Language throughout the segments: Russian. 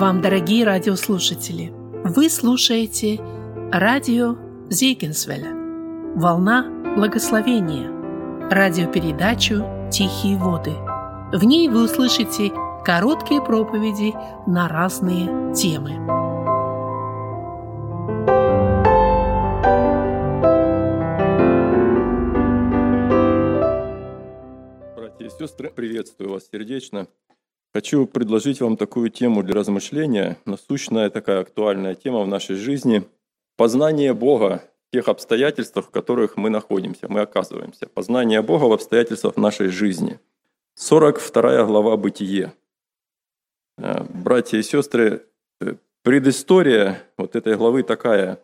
вам, дорогие радиослушатели! Вы слушаете радио Зейгенсвеля «Волна благословения» радиопередачу «Тихие воды». В ней вы услышите короткие проповеди на разные темы. Братья и сестры, приветствую вас сердечно. Хочу предложить вам такую тему для размышления, насущная такая актуальная тема в нашей жизни – познание Бога в тех обстоятельствах, в которых мы находимся, мы оказываемся. Познание Бога в обстоятельствах нашей жизни. 42 глава «Бытие». Э, братья и сестры, э, предыстория вот этой главы такая.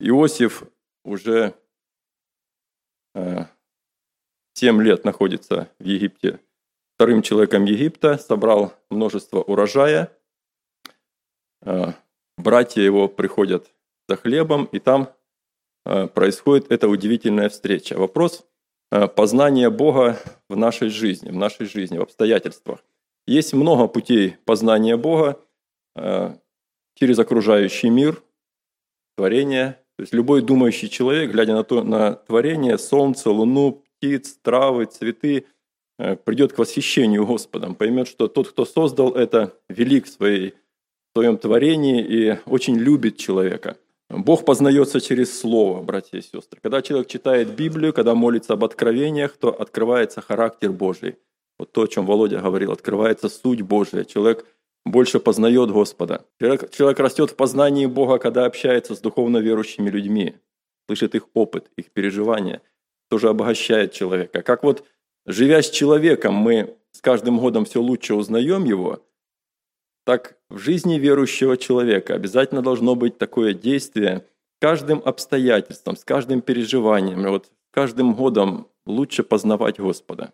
Иосиф уже 7 э, лет находится в Египте вторым человеком Египта, собрал множество урожая. Э, братья его приходят за хлебом, и там э, происходит эта удивительная встреча. Вопрос э, познания Бога в нашей жизни, в нашей жизни, в обстоятельствах. Есть много путей познания Бога через окружающий мир, творение. То есть любой думающий человек, глядя на, то, на творение, солнце, луну, птиц, травы, цветы – придет к восхищению Господом, поймет, что тот, кто создал это, велик в, своей, в своем творении и очень любит человека. Бог познается через Слово, братья и сестры. Когда человек читает Библию, когда молится об откровениях, то открывается характер Божий. Вот то, о чем Володя говорил, открывается суть Божия. Человек больше познает Господа. Человек, человек растет в познании Бога, когда общается с духовно верующими людьми, слышит их опыт, их переживания, тоже обогащает человека. Как вот Живя с человеком, мы с каждым годом все лучше узнаем его, так в жизни верующего человека обязательно должно быть такое действие каждым обстоятельством, с каждым переживанием, вот каждым годом лучше познавать Господа,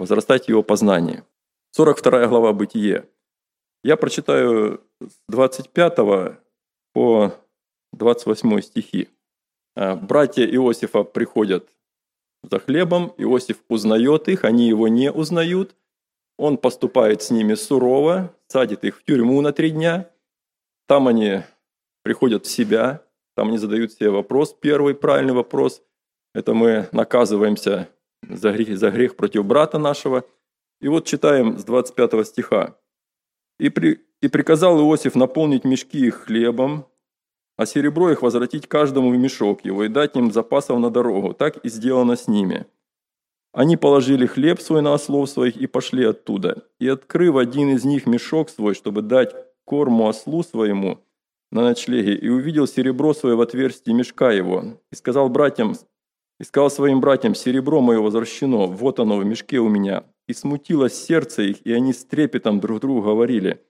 возрастать его познание. 42 глава Бытие. Я прочитаю с 25 по 28 стихи. «А, Братья Иосифа приходят за хлебом. Иосиф узнает их, они его не узнают. Он поступает с ними сурово, садит их в тюрьму на три дня. Там они приходят в себя, там они задают себе вопрос, первый правильный вопрос. Это мы наказываемся за грех, за грех против брата нашего. И вот читаем с 25 стиха. «И, при, «И приказал Иосиф наполнить мешки их хлебом, а серебро их возвратить каждому в мешок его и дать им запасов на дорогу. Так и сделано с ними. Они положили хлеб свой на ослов своих и пошли оттуда. И, открыв один из них мешок свой, чтобы дать корму ослу своему на ночлеге, и увидел серебро свое в отверстии мешка его, и сказал братьям, и сказал своим братьям, серебро мое возвращено, вот оно в мешке у меня. И смутилось сердце их, и они с трепетом друг другу говорили,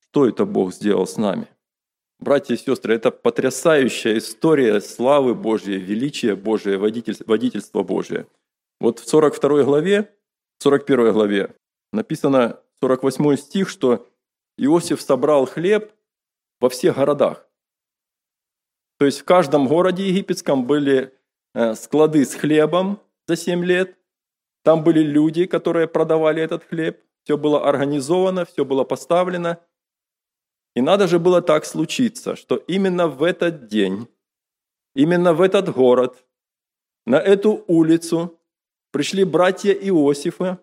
что это Бог сделал с нами. Братья и сестры, это потрясающая история славы Божьей, величия Божия, водительства Божия. Вот в 42 главе, 41 главе написано 48 стих, что Иосиф собрал хлеб во всех городах. То есть в каждом городе египетском были э, склады с хлебом за 7 лет. Там были люди, которые продавали этот хлеб. Все было организовано, все было поставлено – и надо же было так случиться, что именно в этот день, именно в этот город, на эту улицу пришли братья Иосифа,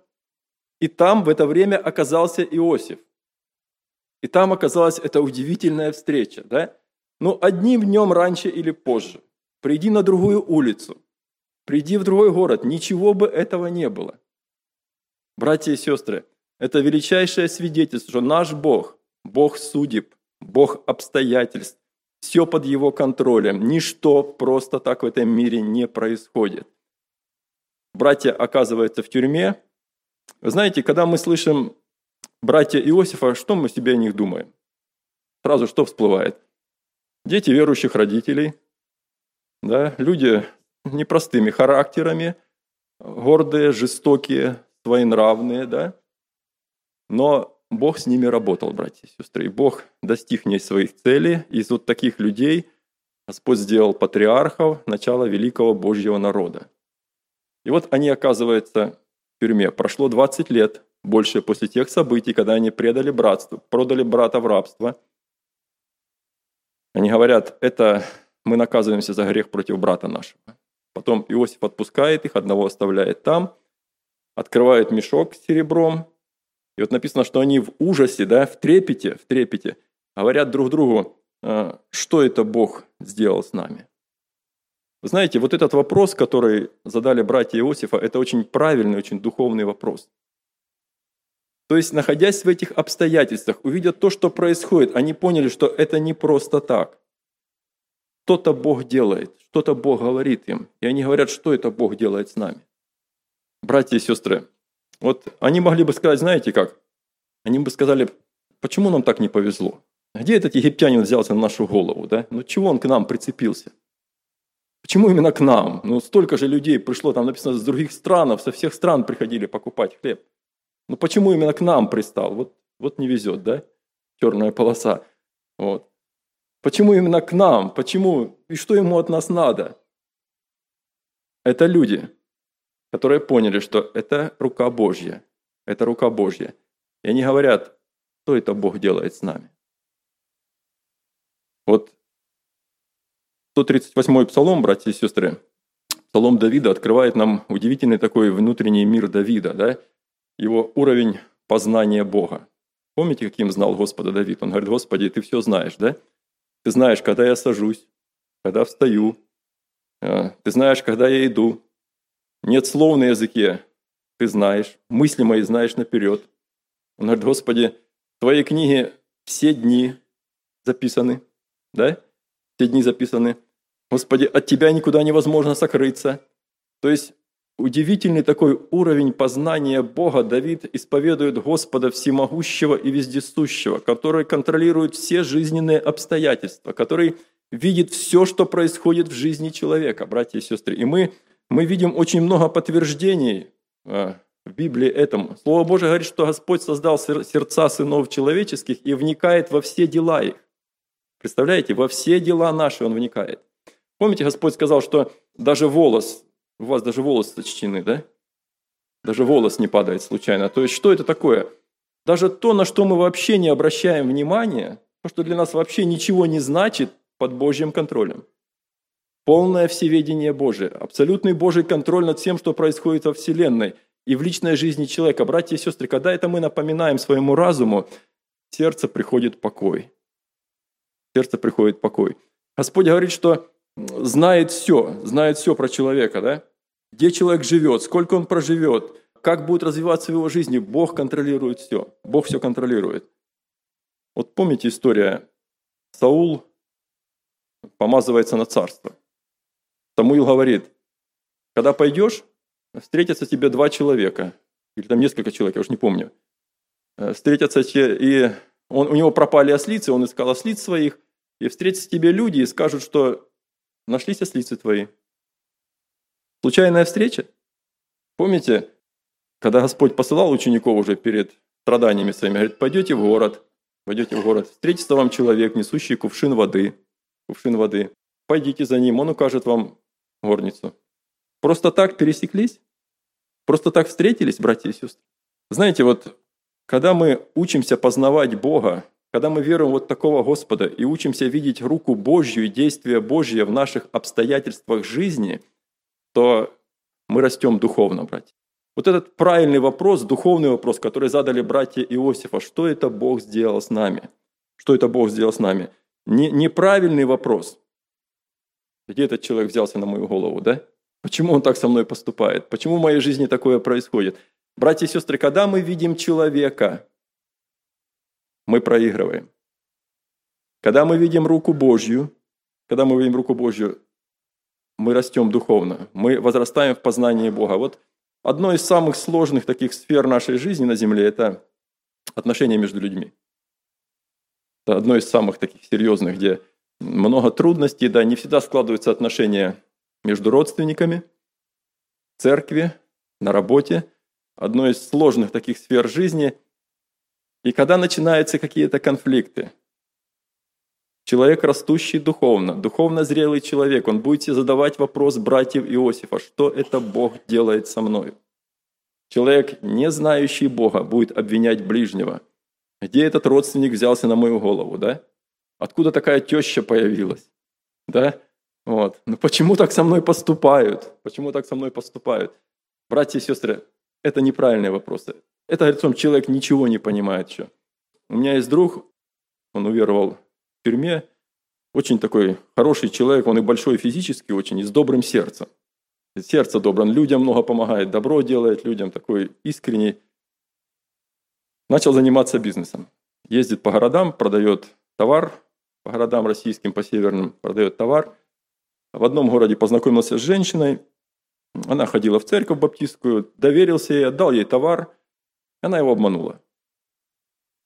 и там в это время оказался Иосиф. И там оказалась эта удивительная встреча. Да? Ну, одним днем раньше или позже. Приди на другую улицу, приди в другой город, ничего бы этого не было. Братья и сестры, это величайшее свидетельство, что наш Бог – Бог судеб, Бог обстоятельств. Все под Его контролем. Ничто просто так в этом мире не происходит. Братья оказываются в тюрьме. Вы знаете, когда мы слышим братья Иосифа, что мы себе о них думаем? Сразу что всплывает? Дети верующих родителей, да, люди непростыми характерами, гордые, жестокие, своенравные, да, но Бог с ними работал, братья и сестры. И Бог достиг не своих целей. Из вот таких людей Господь сделал патриархов, начало великого Божьего народа. И вот они оказываются в тюрьме. Прошло 20 лет, больше после тех событий, когда они предали братство, продали брата в рабство. Они говорят, это мы наказываемся за грех против брата нашего. Потом Иосиф отпускает их, одного оставляет там, открывает мешок с серебром. И вот написано, что они в ужасе, да, в трепете, в трепете, говорят друг другу, «А, что это Бог сделал с нами. Вы знаете, вот этот вопрос, который задали братья Иосифа, это очень правильный, очень духовный вопрос. То есть, находясь в этих обстоятельствах, увидя то, что происходит, они поняли, что это не просто так. Что-то Бог делает, что-то Бог говорит им. И они говорят, что это Бог делает с нами. Братья и сестры, вот они могли бы сказать, знаете как? Они бы сказали, почему нам так не повезло? Где этот египтянин взялся на нашу голову? Да? Ну чего он к нам прицепился? Почему именно к нам? Ну, столько же людей пришло, там написано, с других стран, со всех стран приходили покупать хлеб. Ну, почему именно к нам пристал? Вот, вот не везет, да? Черная полоса. Вот. Почему именно к нам? Почему? И что ему от нас надо? Это люди, которые поняли, что это рука Божья. Это рука Божья. И они говорят, что это Бог делает с нами. Вот 138-й псалом, братья и сестры, псалом Давида открывает нам удивительный такой внутренний мир Давида, да? его уровень познания Бога. Помните, каким знал Господа Давид? Он говорит, Господи, ты все знаешь, да? Ты знаешь, когда я сажусь, когда встаю, э, ты знаешь, когда я иду. Нет слов на языке, ты знаешь, мысли мои знаешь наперед. Он говорит, Господи, в Твоей книге все дни записаны, да? Все дни записаны. Господи, от Тебя никуда невозможно сокрыться. То есть удивительный такой уровень познания Бога Давид исповедует Господа Всемогущего и Вездесущего, который контролирует все жизненные обстоятельства, который видит все, что происходит в жизни человека, братья и сестры. И мы, мы видим очень много подтверждений а, в Библии этому. Слово Божие говорит, что Господь создал сердца сынов человеческих и вникает во все дела их. Представляете, во все дела наши Он вникает. Помните, Господь сказал, что даже волос, у вас даже волос сочтены, да? Даже волос не падает случайно. То есть что это такое? Даже то, на что мы вообще не обращаем внимания, то, что для нас вообще ничего не значит, под Божьим контролем. Полное всеведение Божие, абсолютный Божий контроль над всем, что происходит во Вселенной и в личной жизни человека. Братья и сестры, когда это мы напоминаем своему разуму, сердце приходит покой. Сердце приходит покой. Господь говорит, что знает все, знает все про человека, да? Где человек живет, сколько он проживет, как будет развиваться его жизни. Бог контролирует все. Бог все контролирует. Вот помните история? Саул помазывается на царство. Самуил говорит, когда пойдешь, встретятся тебе два человека, или там несколько человек, я уже не помню. Э, встретятся и он, у него пропали ослицы, он искал ослиц своих, и встретятся тебе люди и скажут, что нашлись ослицы твои. Случайная встреча? Помните, когда Господь посылал учеников уже перед страданиями своими, говорит, пойдете в город, пойдете в город, встретится вам человек, несущий кувшин воды, кувшин воды. Пойдите за ним, он укажет вам горницу. Просто так пересеклись? Просто так встретились, братья и сестры? Знаете, вот когда мы учимся познавать Бога, когда мы веруем вот такого Господа и учимся видеть руку Божью и действие Божье в наших обстоятельствах жизни, то мы растем духовно, братья. Вот этот правильный вопрос, духовный вопрос, который задали братья Иосифа, что это Бог сделал с нами? Что это Бог сделал с нами? Не, неправильный вопрос. Где этот человек взялся на мою голову, да? Почему он так со мной поступает? Почему в моей жизни такое происходит? Братья и сестры, когда мы видим человека, мы проигрываем. Когда мы видим руку Божью, когда мы видим руку Божью, мы растем духовно, мы возрастаем в познании Бога. Вот одно из самых сложных таких сфер нашей жизни на земле – это отношения между людьми. Это одно из самых таких серьезных, где много трудностей, да, не всегда складываются отношения между родственниками, церкви, на работе. Одно из сложных таких сфер жизни – и когда начинаются какие-то конфликты, человек, растущий духовно, духовно зрелый человек, он будет задавать вопрос братьев Иосифа, что это Бог делает со мной? человек, не знающий Бога, будет обвинять ближнего. Где этот родственник взялся на мою голову, да? Откуда такая теща появилась? Да? Вот. Ну почему так со мной поступают? Почему так со мной поступают? Братья и сестры, это неправильные вопросы. Это что человек ничего не понимает еще. У меня есть друг, он уверовал в тюрьме, очень такой хороший человек, он и большой физически очень, и с добрым сердцем. Сердце доброе, он людям много помогает, добро делает людям, такой искренний. Начал заниматься бизнесом. Ездит по городам, продает товар, по городам российским, по северным, продает товар. В одном городе познакомился с женщиной, она ходила в церковь баптистскую, доверился ей, отдал ей товар, она его обманула.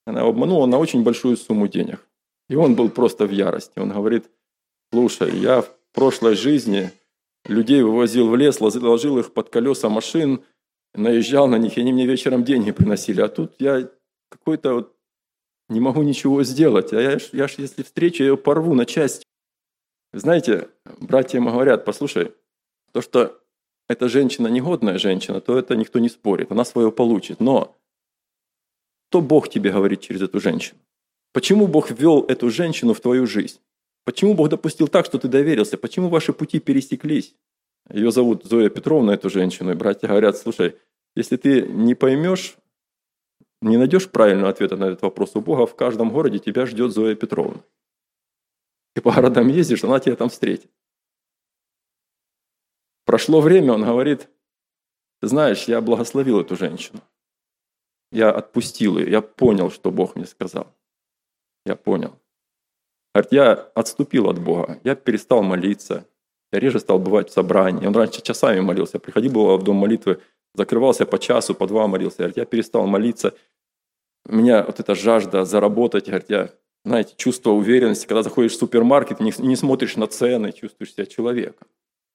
Она его обманула на очень большую сумму денег. И он был просто в ярости. Он говорит, слушай, я в прошлой жизни людей вывозил в лес, ложил их под колеса машин, наезжал на них, и они мне вечером деньги приносили. А тут я какой-то вот не могу ничего сделать. А я, я ж, если встречу, я ее порву на части. Знаете, братья ему говорят, послушай, то, что эта женщина негодная женщина, то это никто не спорит, она свое получит. Но что Бог тебе говорит через эту женщину? Почему Бог ввел эту женщину в твою жизнь? Почему Бог допустил так, что ты доверился? Почему ваши пути пересеклись? Ее зовут Зоя Петровна, эту женщину, и братья говорят, слушай, если ты не поймешь, не найдешь правильного ответа на этот вопрос, у Бога в каждом городе тебя ждет Зоя Петровна. Ты по городам ездишь, она тебя там встретит. Прошло время, он говорит, ты знаешь, я благословил эту женщину. Я отпустил ее, я понял, что Бог мне сказал. Я понял. Говорит, я отступил от Бога, я перестал молиться, я реже стал бывать в собрании. Он раньше часами молился, приходил было в дом молитвы, закрывался по часу, по два молился. Говорит, я перестал молиться. У меня вот эта жажда заработать, я, знаете, чувство уверенности, когда заходишь в супермаркет, не, не смотришь на цены, чувствуешь себя человеком.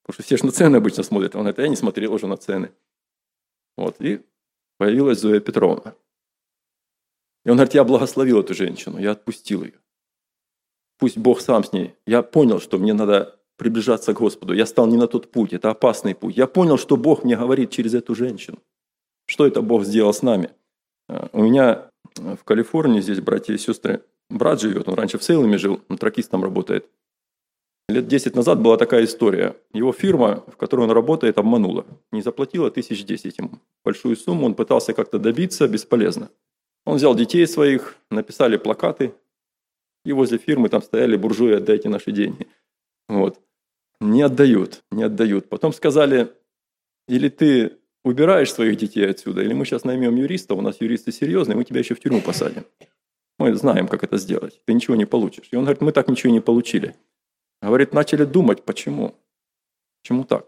Потому что все же на цены обычно смотрят. Он говорит, я не смотрел уже на цены. Вот, и появилась Зоя Петровна. И он говорит, я благословил эту женщину, я отпустил ее. Пусть Бог сам с ней. Я понял, что мне надо приближаться к Господу. Я стал не на тот путь, это опасный путь. Я понял, что Бог мне говорит через эту женщину. Что это Бог сделал с нами? А, у меня в Калифорнии, здесь братья и сестры, брат живет, он раньше в Сейламе жил, он тракистом работает. Лет 10 назад была такая история. Его фирма, в которой он работает, обманула. Не заплатила тысяч десять ему. Большую сумму он пытался как-то добиться, бесполезно. Он взял детей своих, написали плакаты, и возле фирмы там стояли буржуи, отдайте наши деньги. Вот. Не отдают, не отдают. Потом сказали, или ты убираешь своих детей отсюда, или мы сейчас наймем юриста, у нас юристы серьезные, мы тебя еще в тюрьму посадим. Мы знаем, как это сделать. Ты ничего не получишь. И он говорит, мы так ничего не получили. Говорит, начали думать, почему. Почему так?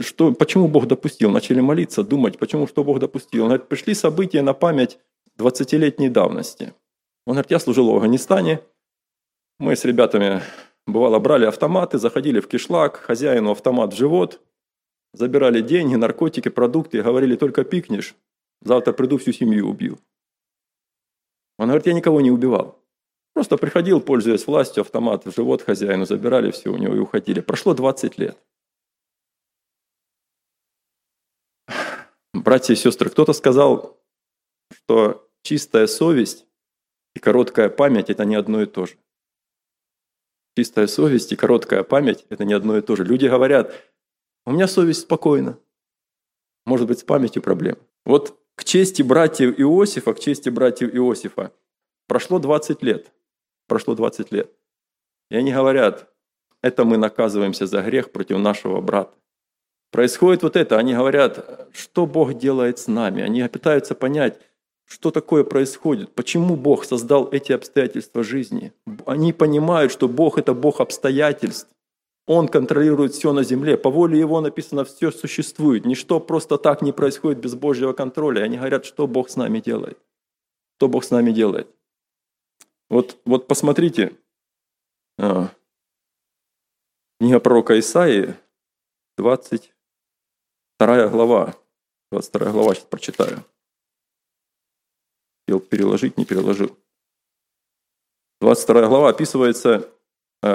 Что, почему Бог допустил? Начали молиться, думать, почему, что Бог допустил. Он говорит, пришли события на память 20-летней давности. Он говорит, я служил в Афганистане, мы с ребятами, бывало, брали автоматы, заходили в кишлак, хозяину автомат в живот, забирали деньги, наркотики, продукты, говорили, только пикнешь, завтра приду, всю семью убью. Он говорит, я никого не убивал. Просто приходил, пользуясь властью, автомат в живот хозяину, забирали все у него и уходили. Прошло 20 лет. Братья и сестры, кто-то сказал, что чистая совесть и короткая память – это не одно и то же. Чистая совесть и короткая память – это не одно и то же. Люди говорят, у меня совесть спокойна. Может быть, с памятью проблем. Вот к чести братьев Иосифа, к чести братьев Иосифа, прошло 20 лет. Прошло 20 лет. И они говорят, это мы наказываемся за грех против нашего брата. Происходит вот это, они говорят, что Бог делает с нами. Они пытаются понять, что такое происходит, почему Бог создал эти обстоятельства жизни. Они понимают, что Бог – это Бог обстоятельств. Он контролирует все на земле. По воле Его написано, все существует. Ничто просто так не происходит без Божьего контроля. Они говорят, что Бог с нами делает. Что Бог с нами делает. Вот, вот посмотрите, а, книга пророка Исаии, 22 глава. 22 глава, сейчас прочитаю. Хотел переложить, не переложил. 22 глава описывается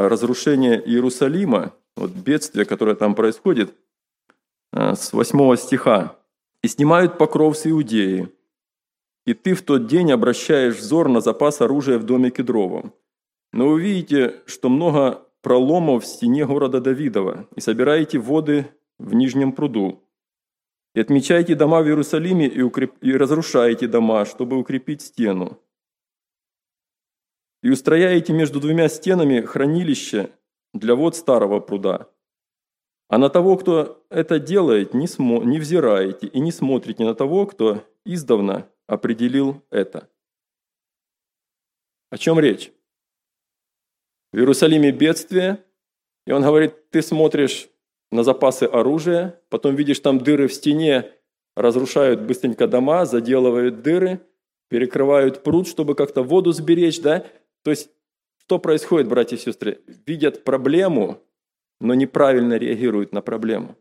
разрушение Иерусалима, вот бедствие, которое там происходит, э, с 8 стиха. и снимают покров с Иудеи. И ты в тот день обращаешь взор на запас оружия в доме Кедровом. Но вы видите, что много проломов в стене города Давидова, и собираете воды в Нижнем пруду. И отмечаете дома в Иерусалиме и, укреп... и разрушаете дома, чтобы укрепить стену. И устрояете между двумя стенами хранилище для вод старого пруда. А на того, кто это делает, не, смо... не взираете и не смотрите на того, кто издавна определил это. О чем речь? В Иерусалиме бедствие, и он говорит, ты смотришь на запасы оружия, потом видишь там дыры в стене, разрушают быстренько дома, заделывают дыры, перекрывают пруд, чтобы как-то воду сберечь, да? То есть, что происходит, братья и сестры? Видят проблему, но неправильно реагируют на проблему.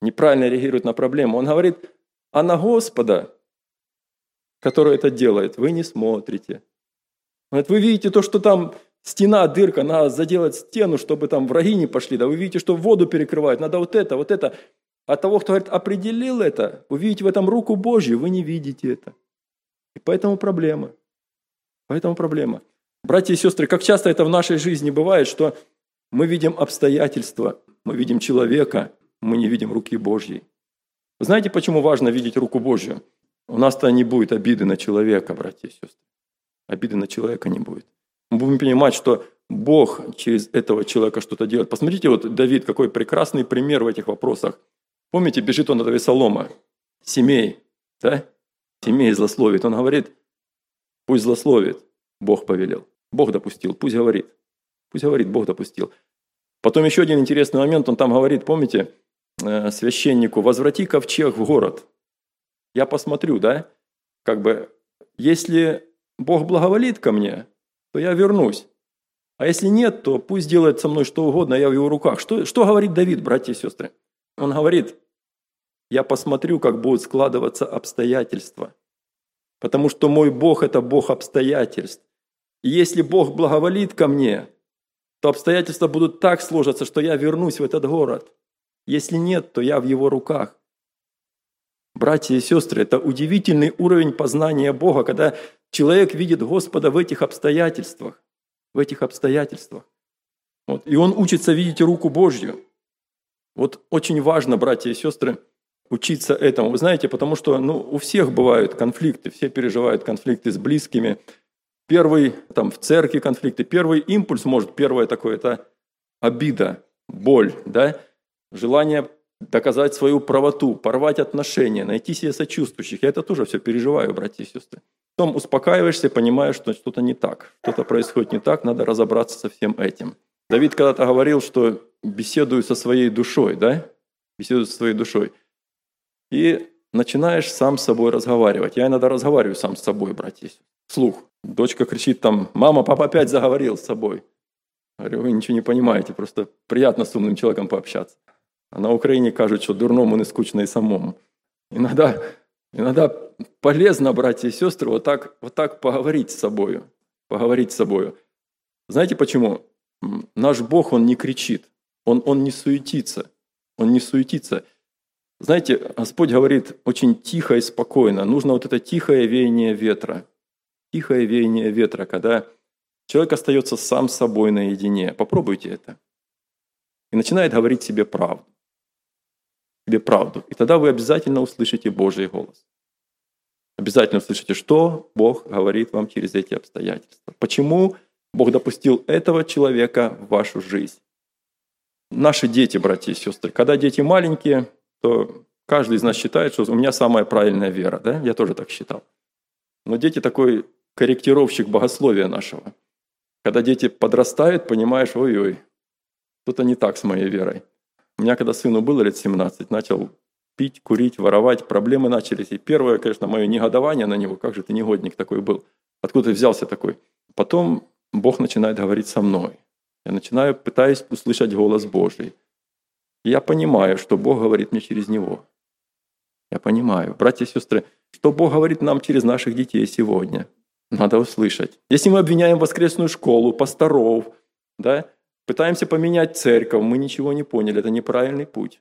Неправильно реагируют на проблему. Он говорит, а на Господа, который это делает, вы не смотрите. Вот вы видите то, что там стена, дырка, надо заделать стену, чтобы там враги не пошли. Да вы видите, что воду перекрывают, надо вот это, вот это. А того, кто говорит, определил это, вы видите в этом руку Божью, вы не видите это. И поэтому проблема. Поэтому проблема. Братья и сестры, как часто это в нашей жизни бывает, что мы видим обстоятельства, мы видим человека, мы не видим руки Божьей. знаете, почему важно видеть руку Божью? У нас-то не будет обиды на человека, братья и сестры обиды на человека не будет. Мы будем понимать, что Бог через этого человека что-то делает. Посмотрите, вот Давид, какой прекрасный пример в этих вопросах. Помните, бежит он от Авесолома, семей, да? Семей злословит. Он говорит, пусть злословит, Бог повелел. Бог допустил, пусть говорит. Пусть говорит, Бог допустил. Потом еще один интересный момент, он там говорит, помните, э, священнику, возврати ковчег в город. Я посмотрю, да, как бы, если Бог благоволит ко мне, то я вернусь. А если нет, то пусть делает со мной что угодно, я в его руках. Что, что говорит Давид, братья и сестры? Он говорит, я посмотрю, как будут складываться обстоятельства. Потому что мой Бог – это Бог обстоятельств. И если Бог благоволит ко мне, то обстоятельства будут так сложиться, что я вернусь в этот город. Если нет, то я в его руках. Братья и сестры, это удивительный уровень познания Бога, когда человек видит Господа в этих обстоятельствах. В этих обстоятельствах. Вот. И он учится видеть руку Божью. Вот очень важно, братья и сестры, учиться этому. Вы знаете, потому что ну, у всех бывают конфликты, все переживают конфликты с близкими. Первый, там, в церкви конфликты, первый импульс может, первое такое, это обида, боль, да, желание доказать свою правоту, порвать отношения, найти себе сочувствующих. Я это тоже все переживаю, братья и сестры. Потом успокаиваешься, понимаешь, что что-то не так, что-то происходит не так, надо разобраться со всем этим. Давид когда-то говорил, что беседую со своей душой, да? Беседую со своей душой. И начинаешь сам с собой разговаривать. Я иногда разговариваю сам с собой, братья. Слух. Дочка кричит там, мама, папа опять заговорил с собой. Говорю, вы ничего не понимаете, просто приятно с умным человеком пообщаться. А на Украине кажуть, что дурному не скучно и самому. Иногда, иногда полезно, братья и сестры, вот так, вот так поговорить с собой. Поговорить с собой. Знаете почему? Наш Бог, Он не кричит, Он, он не суетится. Он не суетится. Знаете, Господь говорит очень тихо и спокойно. Нужно вот это тихое веяние ветра. Тихое веяние ветра, когда человек остается сам с собой наедине. Попробуйте это. И начинает говорить себе правду тебе правду. И тогда вы обязательно услышите Божий голос. Обязательно услышите, что Бог говорит вам через эти обстоятельства. Почему Бог допустил этого человека в вашу жизнь. Наши дети, братья и сестры, когда дети маленькие, то каждый из нас считает, что у меня самая правильная вера. Да? Я тоже так считал. Но дети такой корректировщик богословия нашего. Когда дети подрастают, понимаешь, ой-ой, что-то не так с моей верой. У меня, когда сыну было лет 17, начал пить, курить, воровать, проблемы начались. И первое, конечно, мое негодование на него, как же ты негодник такой был, откуда ты взялся такой. Потом Бог начинает говорить со мной. Я начинаю, пытаюсь услышать голос Божий. И я понимаю, что Бог говорит мне через него. Я понимаю. Братья и сестры, что Бог говорит нам через наших детей сегодня? Надо услышать. Если мы обвиняем воскресную школу, пасторов, да, Пытаемся поменять церковь, мы ничего не поняли, это неправильный путь.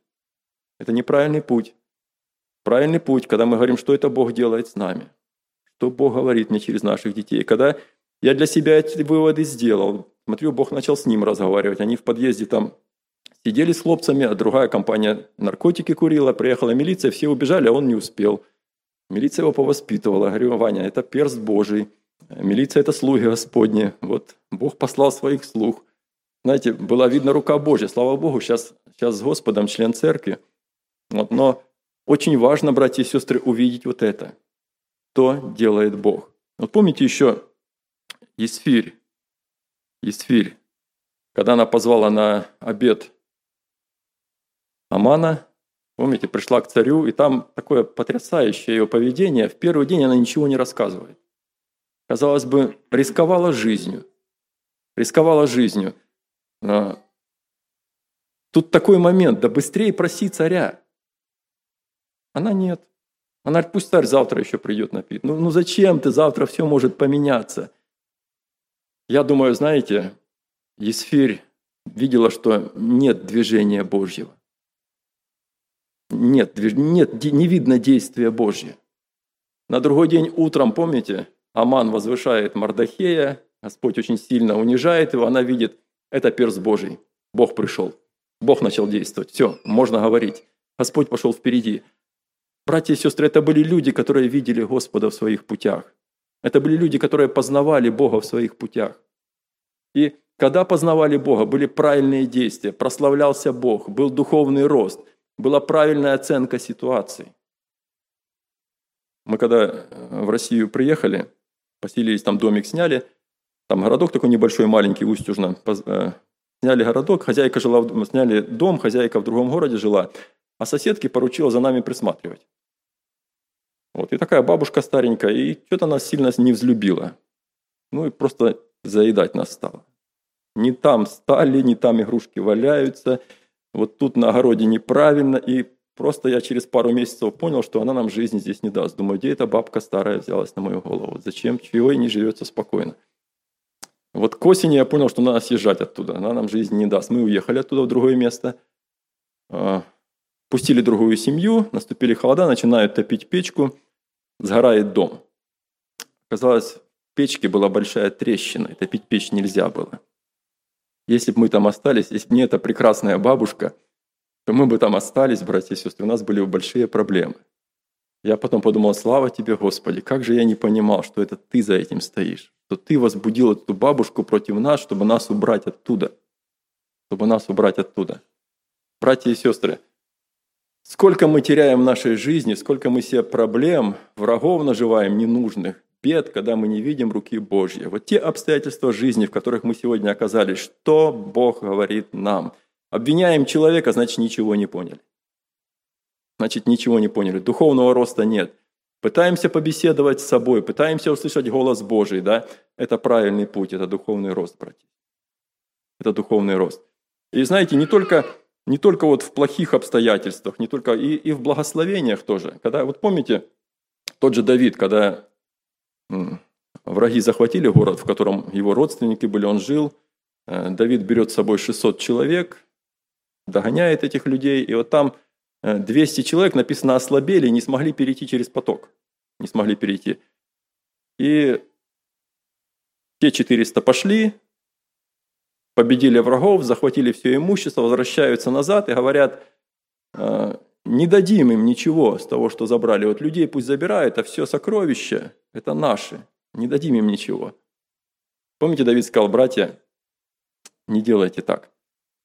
Это неправильный путь. Правильный путь, когда мы говорим, что это Бог делает с нами, что Бог говорит мне через наших детей. Когда я для себя эти выводы сделал, смотрю, Бог начал с ним разговаривать. Они в подъезде там сидели с хлопцами, а другая компания наркотики курила, приехала милиция, все убежали, а он не успел. Милиция его повоспитывала. Говорю, Ваня, это перст Божий. Милиция – это слуги Господни. Вот Бог послал своих слуг. Знаете, была видна рука Божья. Слава Богу, сейчас, сейчас с Господом член церкви. Вот, но очень важно, братья и сестры, увидеть вот это. Что делает Бог. Вот помните еще Есфирь. Есфирь. Когда она позвала на обед Амана, помните, пришла к царю, и там такое потрясающее ее поведение. В первый день она ничего не рассказывает казалось бы, рисковала жизнью. Рисковала жизнью. Тут такой момент, да быстрее проси царя. Она нет. Она говорит, пусть царь завтра еще придет напит. Ну, ну зачем ты, завтра все может поменяться. Я думаю, знаете, Есфирь видела, что нет движения Божьего. Нет, нет, не видно действия Божьего. На другой день утром, помните, Аман возвышает Мардахея, Господь очень сильно унижает его, она видит, это перст Божий, Бог пришел, Бог начал действовать, все, можно говорить. Господь пошел впереди. Братья и сестры, это были люди, которые видели Господа в своих путях. Это были люди, которые познавали Бога в своих путях. И когда познавали Бога, были правильные действия, прославлялся Бог, был духовный рост, была правильная оценка ситуации. Мы когда э, в Россию приехали, Поселились, там домик сняли. Там городок такой небольшой, маленький, Устюжно. Э, сняли городок, хозяйка жила, в, сняли дом, хозяйка в другом городе жила. А соседки поручила за нами присматривать. Вот, и такая бабушка старенькая, и что-то нас сильно не взлюбила. Ну и просто заедать нас стала. Не там стали, не там игрушки валяются, вот тут на огороде неправильно, и Просто я через пару месяцев понял, что она нам жизни здесь не даст. Думаю, где эта бабка старая взялась на мою голову? Зачем? Чего и не живется спокойно? Вот к осени я понял, что надо съезжать оттуда. Она нам жизни не даст. Мы уехали оттуда в другое место. А, пустили другую семью, наступили холода, начинают топить печку, сгорает дом. Оказалось, в печке была большая трещина, и топить печь нельзя было. Если бы мы там остались, если бы не эта прекрасная бабушка – то мы бы там остались, братья и сестры, у нас были бы большие проблемы. Я потом подумал, слава тебе, Господи, как же я не понимал, что это ты за этим стоишь, что ты возбудил эту бабушку против нас, чтобы нас убрать оттуда, чтобы нас убрать оттуда. Братья и сестры, сколько мы теряем в нашей жизни, сколько мы себе проблем, врагов наживаем ненужных, бед, когда мы не видим руки Божьей. Вот те обстоятельства жизни, в которых мы сегодня оказались, что Бог говорит нам – Обвиняем человека, значит, ничего не поняли. Значит, ничего не поняли. Духовного роста нет. Пытаемся побеседовать с собой, пытаемся услышать голос Божий, да? Это правильный путь, это духовный рост, братья. Это духовный рост. И знаете, не только, не только вот в плохих обстоятельствах, не только и, и в благословениях тоже. Когда, вот помните, тот же Давид, когда враги захватили город, в котором его родственники были, он жил, э, Давид берет с собой 600 человек, догоняет этих людей, и вот там 200 э, человек, написано, ослабели, не смогли перейти через поток. Не смогли перейти. И те 400 пошли, победили врагов, захватили все имущество, возвращаются назад и говорят, «Э, не дадим им ничего с того, что забрали. Вот людей пусть забирают, а все сокровища – это наши. Не дадим им ничего. Помните, Давид сказал, братья, не делайте так.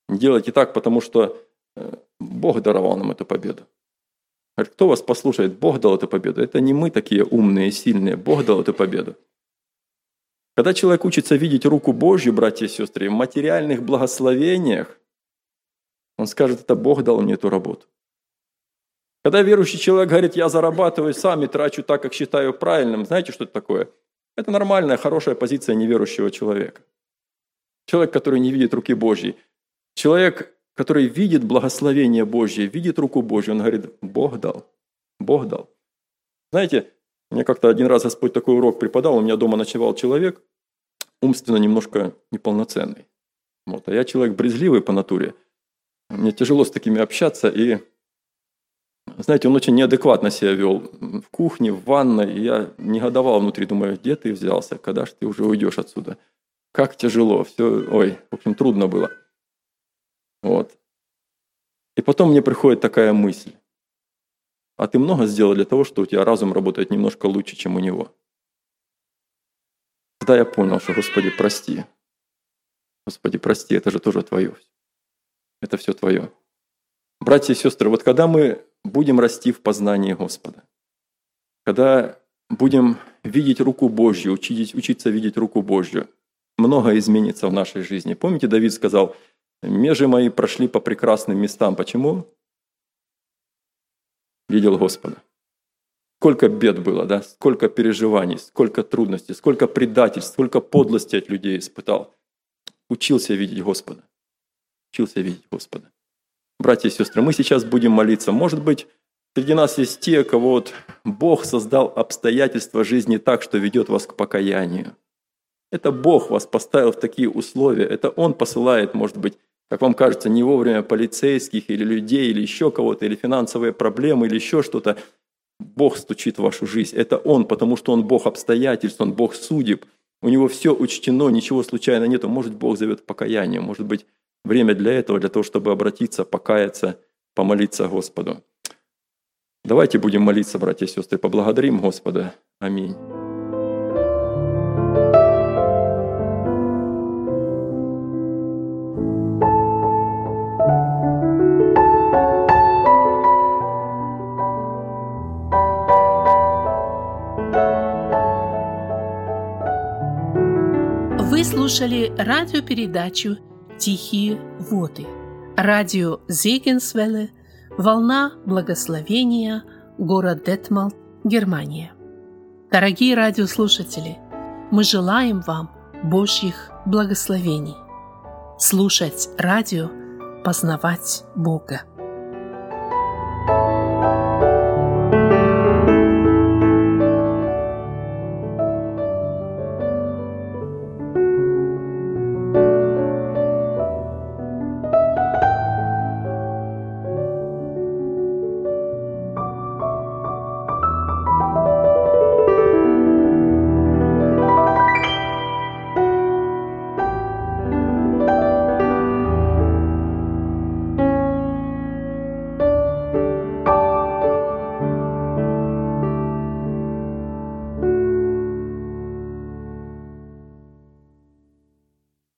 Не делайте так, потому что э, Бог даровал нам эту победу. Говорит, кто вас послушает? Бог дал эту победу. Это не мы такие умные, сильные. Бог дал эту победу. Когда человек учится видеть руку Божью, братья и сестры, в материальных благословениях, он скажет, это Бог дал мне эту работу. Когда верующий человек говорит, я зарабатываю сам и трачу так, как считаю правильным, знаете, что это такое? Это нормальная, хорошая позиция неверующего человека. Человек, который не видит руки Божьей. Человек, который видит благословение Божье, видит руку Божью, он говорит, Бог дал, Бог дал. Знаете, мне как-то один раз Господь такой урок преподал, у меня дома ночевал человек, умственно немножко неполноценный. Вот, а я человек брезгливый по натуре. Мне тяжело с такими общаться, и знаете, он очень неадекватно себя вел в кухне, в ванной. И я негодовал внутри, думаю, где ты взялся, когда же ты уже уйдешь отсюда? Как тяжело, все, ой, в общем, трудно было. Вот. И потом мне приходит такая мысль. А ты много сделал для того, что у тебя разум работает немножко лучше, чем у него. Тогда я понял, что, Господи, прости. Господи, прости, это же тоже Твое. Это все Твое. Братья и сестры, вот когда мы будем расти в познании Господа, когда будем видеть руку Божью, учить, учиться видеть руку Божью, многое изменится в нашей жизни. Помните, Давид сказал, «Межи мои прошли по прекрасным местам». Почему? Видел Господа. Сколько бед было, да? сколько переживаний, сколько трудностей, сколько предательств, сколько подлости от людей испытал. Учился видеть Господа. Учился видеть Господа. Братья и сестры, мы сейчас будем молиться. Может быть, среди нас есть те, кого вот Бог создал обстоятельства жизни так, что ведет вас к покаянию. Это Бог вас поставил в такие условия. Это Он посылает, может быть, как вам кажется, не вовремя полицейских или людей, или еще кого-то, или финансовые проблемы, или еще что-то. Бог стучит в вашу жизнь. Это Он, потому что Он Бог обстоятельств, Он Бог судеб. У Него все учтено, ничего случайно нету. Может, Бог зовет к покаянию, может быть, время для этого, для того, чтобы обратиться, покаяться, помолиться Господу. Давайте будем молиться, братья и сестры, поблагодарим Господа. Аминь. Вы слушали радиопередачу Тихие воды. Радио Зегенсвелле, Волна Благословения, город Детмал, Германия. Дорогие радиослушатели, мы желаем вам Божьих благословений. Слушать радио, познавать Бога.